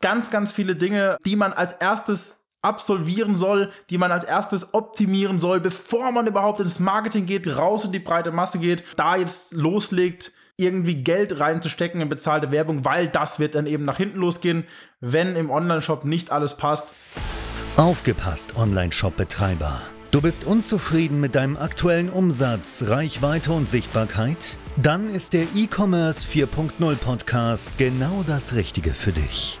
ganz, ganz viele Dinge, die man als erstes absolvieren soll, die man als erstes optimieren soll, bevor man überhaupt ins Marketing geht, raus in die breite Masse geht, da jetzt loslegt, irgendwie Geld reinzustecken in bezahlte Werbung, weil das wird dann eben nach hinten losgehen, wenn im Online-Shop nicht alles passt. Aufgepasst, Online-Shop-Betreiber. Du bist unzufrieden mit deinem aktuellen Umsatz, Reichweite und Sichtbarkeit? Dann ist der E-Commerce 4.0 Podcast genau das Richtige für dich.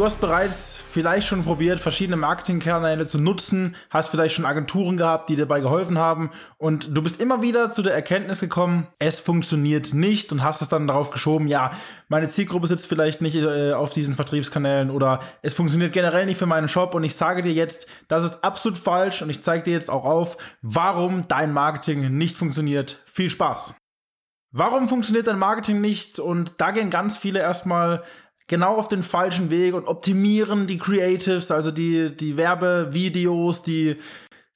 Du hast bereits vielleicht schon probiert, verschiedene Marketingkanäle zu nutzen, hast vielleicht schon Agenturen gehabt, die dir dabei geholfen haben und du bist immer wieder zu der Erkenntnis gekommen, es funktioniert nicht und hast es dann darauf geschoben, ja, meine Zielgruppe sitzt vielleicht nicht äh, auf diesen Vertriebskanälen oder es funktioniert generell nicht für meinen Shop und ich sage dir jetzt, das ist absolut falsch und ich zeige dir jetzt auch auf, warum dein Marketing nicht funktioniert. Viel Spaß! Warum funktioniert dein Marketing nicht? Und da gehen ganz viele erstmal genau auf den falschen Weg und optimieren die Creatives, also die, die Werbevideos, die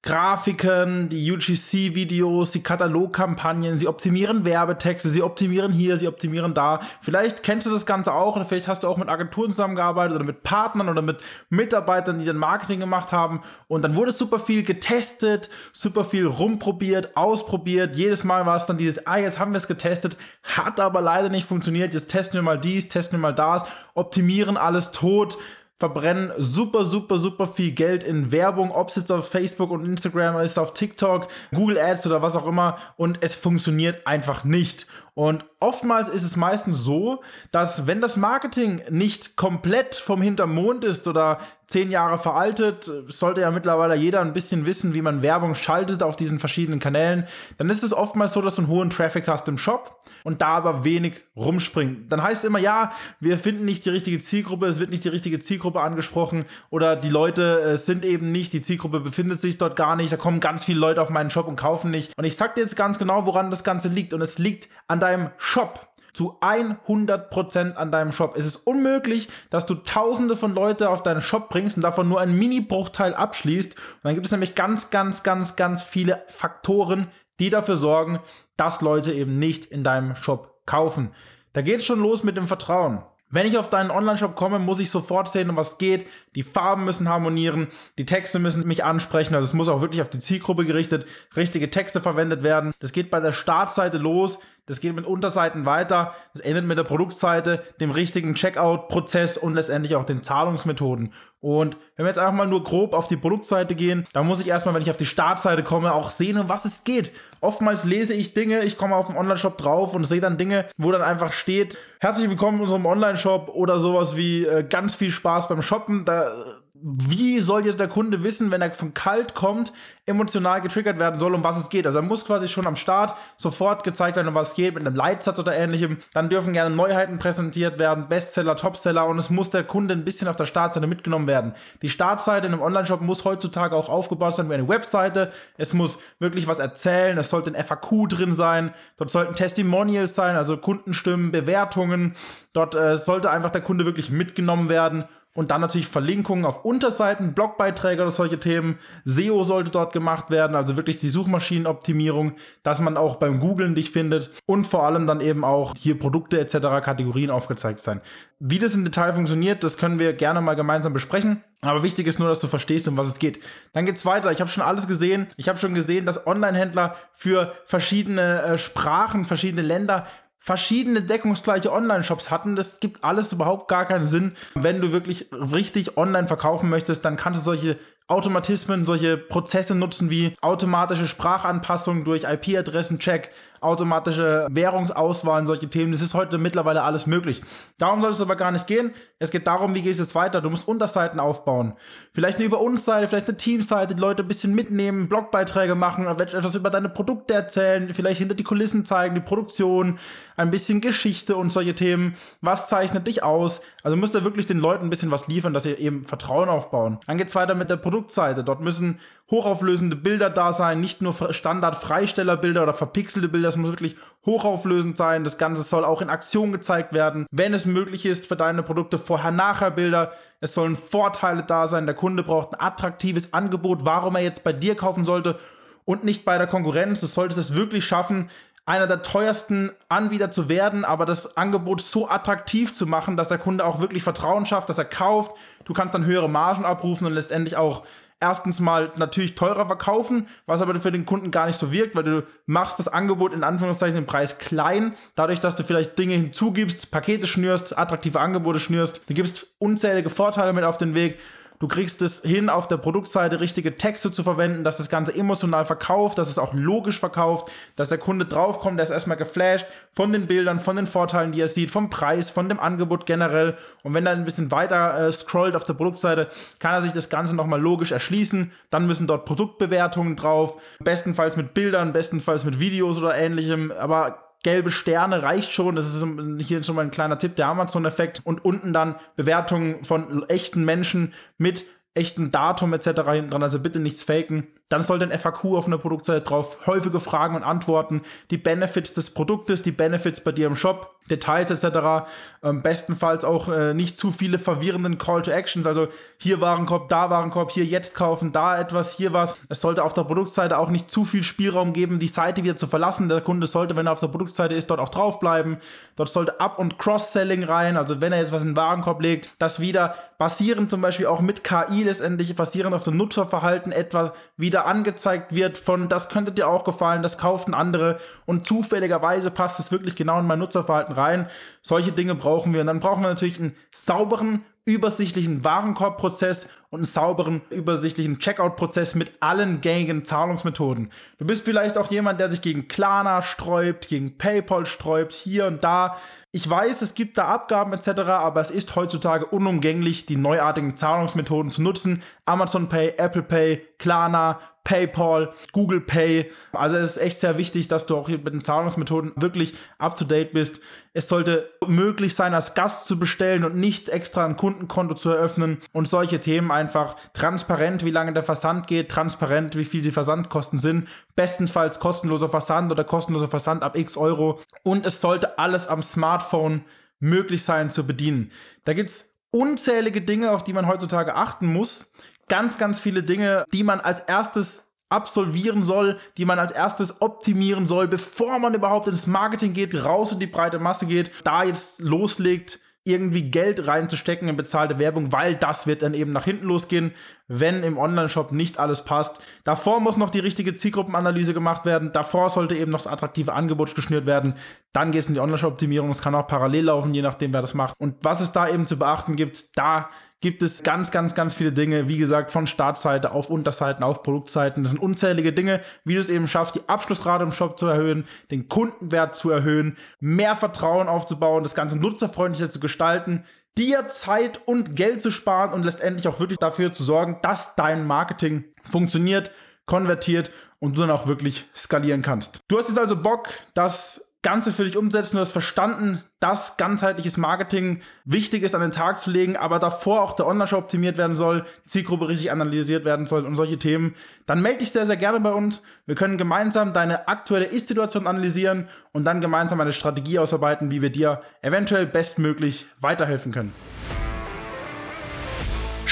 Grafiken, die UGC-Videos, die Katalogkampagnen, sie optimieren Werbetexte, sie optimieren hier, sie optimieren da. Vielleicht kennst du das Ganze auch oder vielleicht hast du auch mit Agenturen zusammengearbeitet oder mit Partnern oder mit Mitarbeitern, die dann Marketing gemacht haben. Und dann wurde super viel getestet, super viel rumprobiert, ausprobiert. Jedes Mal war es dann dieses, ah, jetzt haben wir es getestet, hat aber leider nicht funktioniert, jetzt testen wir mal dies, testen wir mal das, optimieren alles tot verbrennen super, super, super viel Geld in Werbung, ob es jetzt auf Facebook und Instagram ist, auf TikTok, Google Ads oder was auch immer und es funktioniert einfach nicht. Und oftmals ist es meistens so, dass wenn das Marketing nicht komplett vom Hintermond ist oder zehn Jahre veraltet, sollte ja mittlerweile jeder ein bisschen wissen, wie man Werbung schaltet auf diesen verschiedenen Kanälen, dann ist es oftmals so, dass du einen hohen Traffic hast im Shop und da aber wenig rumspringt. Dann heißt es immer, ja, wir finden nicht die richtige Zielgruppe, es wird nicht die richtige Zielgruppe angesprochen oder die Leute äh, sind eben nicht, die Zielgruppe befindet sich dort gar nicht, da kommen ganz viele Leute auf meinen Shop und kaufen nicht. Und ich sag dir jetzt ganz genau, woran das Ganze liegt und es liegt an deinem Shop zu 100% an deinem Shop. Es ist unmöglich, dass du tausende von Leute auf deinen Shop bringst und davon nur einen Mini-Bruchteil abschließt. Und dann gibt es nämlich ganz, ganz, ganz, ganz viele Faktoren, die dafür sorgen, dass Leute eben nicht in deinem Shop kaufen. Da geht es schon los mit dem Vertrauen. Wenn ich auf deinen Online-Shop komme, muss ich sofort sehen, um was geht. Die Farben müssen harmonieren, die Texte müssen mich ansprechen. Also es muss auch wirklich auf die Zielgruppe gerichtet, richtige Texte verwendet werden. Das geht bei der Startseite los. Das geht mit Unterseiten weiter. Das endet mit der Produktseite, dem richtigen Checkout-Prozess und letztendlich auch den Zahlungsmethoden. Und wenn wir jetzt einfach mal nur grob auf die Produktseite gehen, dann muss ich erstmal, wenn ich auf die Startseite komme, auch sehen, um was es geht. Oftmals lese ich Dinge, ich komme auf den Online-Shop drauf und sehe dann Dinge, wo dann einfach steht, herzlich willkommen in unserem Online-Shop oder sowas wie äh, ganz viel Spaß beim Shoppen. Da wie soll jetzt der Kunde wissen, wenn er von kalt kommt, emotional getriggert werden soll, um was es geht? Also er muss quasi schon am Start sofort gezeigt werden, um was es geht, mit einem Leitsatz oder ähnlichem. Dann dürfen gerne Neuheiten präsentiert werden, Bestseller, Topseller und es muss der Kunde ein bisschen auf der Startseite mitgenommen werden. Die Startseite in einem Online-Shop muss heutzutage auch aufgebaut sein wie eine Webseite. Es muss wirklich was erzählen, es sollte ein FAQ drin sein, dort sollten Testimonials sein, also Kundenstimmen, Bewertungen. Dort äh, sollte einfach der Kunde wirklich mitgenommen werden und dann natürlich Verlinkungen auf Unterseiten, Blogbeiträge oder solche Themen. SEO sollte dort gemacht werden, also wirklich die Suchmaschinenoptimierung, dass man auch beim Googlen dich findet und vor allem dann eben auch hier Produkte etc. Kategorien aufgezeigt sein. Wie das im Detail funktioniert, das können wir gerne mal gemeinsam besprechen. Aber wichtig ist nur, dass du verstehst, um was es geht. Dann geht's weiter. Ich habe schon alles gesehen. Ich habe schon gesehen, dass Online-Händler für verschiedene äh, Sprachen, verschiedene Länder verschiedene deckungsgleiche Online-Shops hatten. Das gibt alles überhaupt gar keinen Sinn. Wenn du wirklich richtig online verkaufen möchtest, dann kannst du solche Automatismen, solche Prozesse nutzen wie automatische Sprachanpassung durch IP-Adressen-Check, automatische Währungsauswahl, solche Themen. Das ist heute mittlerweile alles möglich. Darum soll es aber gar nicht gehen. Es geht darum, wie geht es jetzt weiter. Du musst Unterseiten aufbauen. Vielleicht eine Über uns Seite, vielleicht eine Teamseite, die Leute ein bisschen mitnehmen, Blogbeiträge machen, etwas über deine Produkte erzählen, vielleicht hinter die Kulissen zeigen, die Produktion, ein bisschen Geschichte und solche Themen. Was zeichnet dich aus? Also musst du wirklich den Leuten ein bisschen was liefern, dass sie eben Vertrauen aufbauen. Dann geht es weiter mit der Produktseite. Dort müssen hochauflösende Bilder da sein, nicht nur Standard-Freistellerbilder oder verpixelte Bilder, es muss wirklich hochauflösend sein. Das Ganze soll auch in Aktion gezeigt werden, wenn es möglich ist für deine Produkte Vorher-Nachher-Bilder. Es sollen Vorteile da sein. Der Kunde braucht ein attraktives Angebot, warum er jetzt bei dir kaufen sollte und nicht bei der Konkurrenz. Du solltest es wirklich schaffen, einer der teuersten Anbieter zu werden, aber das Angebot so attraktiv zu machen, dass der Kunde auch wirklich Vertrauen schafft, dass er kauft. Du kannst dann höhere Margen abrufen und letztendlich auch erstens mal natürlich teurer verkaufen, was aber für den Kunden gar nicht so wirkt, weil du machst das Angebot in Anführungszeichen den Preis klein, dadurch, dass du vielleicht Dinge hinzugibst, Pakete schnürst, attraktive Angebote schnürst. Du gibst unzählige Vorteile mit auf den Weg Du kriegst es hin, auf der Produktseite richtige Texte zu verwenden, dass das Ganze emotional verkauft, dass es auch logisch verkauft, dass der Kunde draufkommt, der ist erstmal geflasht von den Bildern, von den Vorteilen, die er sieht, vom Preis, von dem Angebot generell. Und wenn er ein bisschen weiter äh, scrollt auf der Produktseite, kann er sich das Ganze nochmal logisch erschließen. Dann müssen dort Produktbewertungen drauf, bestenfalls mit Bildern, bestenfalls mit Videos oder ähnlichem. Aber gelbe Sterne reicht schon. Das ist hier schon mal ein kleiner Tipp, der Amazon-Effekt. Und unten dann Bewertungen von echten Menschen mit echtem Datum etc. hinten dran. Also bitte nichts faken. Dann sollte ein FAQ auf einer Produktseite drauf, häufige Fragen und Antworten, die Benefits des Produktes, die Benefits bei dir im Shop, Details etc. Ähm, bestenfalls auch äh, nicht zu viele verwirrenden Call to Actions, also hier Warenkorb, da Warenkorb, hier jetzt kaufen, da etwas, hier was. Es sollte auf der Produktseite auch nicht zu viel Spielraum geben, die Seite wieder zu verlassen. Der Kunde sollte, wenn er auf der Produktseite ist, dort auch draufbleiben. Dort sollte Up- und Cross-Selling rein, also wenn er jetzt was in den Warenkorb legt, das wieder basierend zum Beispiel auch mit KI letztendlich, basierend auf dem Nutzerverhalten etwas wieder angezeigt wird von, das könnte dir auch gefallen, das kauften andere und zufälligerweise passt es wirklich genau in mein Nutzerverhalten rein. Solche Dinge brauchen wir. Und dann brauchen wir natürlich einen sauberen, übersichtlichen Warenkorbprozess und einen sauberen, übersichtlichen Checkout-Prozess mit allen gängigen Zahlungsmethoden. Du bist vielleicht auch jemand, der sich gegen Klarna sträubt, gegen PayPal sträubt, hier und da. Ich weiß, es gibt da Abgaben etc., aber es ist heutzutage unumgänglich, die neuartigen Zahlungsmethoden zu nutzen. Amazon Pay, Apple Pay, Klarna, PayPal, Google Pay. Also es ist echt sehr wichtig, dass du auch hier mit den Zahlungsmethoden wirklich up to date bist. Es sollte möglich sein, als Gast zu bestellen und nicht extra ein Kundenkonto zu eröffnen und solche Themen einfach transparent, wie lange der Versand geht, transparent, wie viel die Versandkosten sind, bestenfalls kostenloser Versand oder kostenloser Versand ab x Euro. Und es sollte alles am Smartphone möglich sein zu bedienen. Da gibt es unzählige Dinge, auf die man heutzutage achten muss. Ganz, ganz viele Dinge, die man als erstes absolvieren soll, die man als erstes optimieren soll, bevor man überhaupt ins Marketing geht, raus in die breite Masse geht, da jetzt loslegt, irgendwie Geld reinzustecken in bezahlte Werbung, weil das wird dann eben nach hinten losgehen, wenn im Online-Shop nicht alles passt. Davor muss noch die richtige Zielgruppenanalyse gemacht werden, davor sollte eben noch das attraktive Angebot geschnürt werden, dann geht es in die Online-Shop-Optimierung, es kann auch parallel laufen, je nachdem, wer das macht. Und was es da eben zu beachten gibt, da gibt es ganz, ganz, ganz viele Dinge, wie gesagt, von Startseite auf Unterseiten, auf Produktseiten. Das sind unzählige Dinge, wie du es eben schaffst, die Abschlussrate im Shop zu erhöhen, den Kundenwert zu erhöhen, mehr Vertrauen aufzubauen, das Ganze nutzerfreundlicher zu gestalten, dir Zeit und Geld zu sparen und letztendlich auch wirklich dafür zu sorgen, dass dein Marketing funktioniert, konvertiert und du dann auch wirklich skalieren kannst. Du hast jetzt also Bock, dass Ganze für dich umsetzen, du hast verstanden, dass ganzheitliches Marketing wichtig ist, an den Tag zu legen, aber davor auch der Online-Shop optimiert werden soll, die Zielgruppe richtig analysiert werden soll und solche Themen, dann melde dich sehr, sehr gerne bei uns. Wir können gemeinsam deine aktuelle Ist-Situation analysieren und dann gemeinsam eine Strategie ausarbeiten, wie wir dir eventuell bestmöglich weiterhelfen können.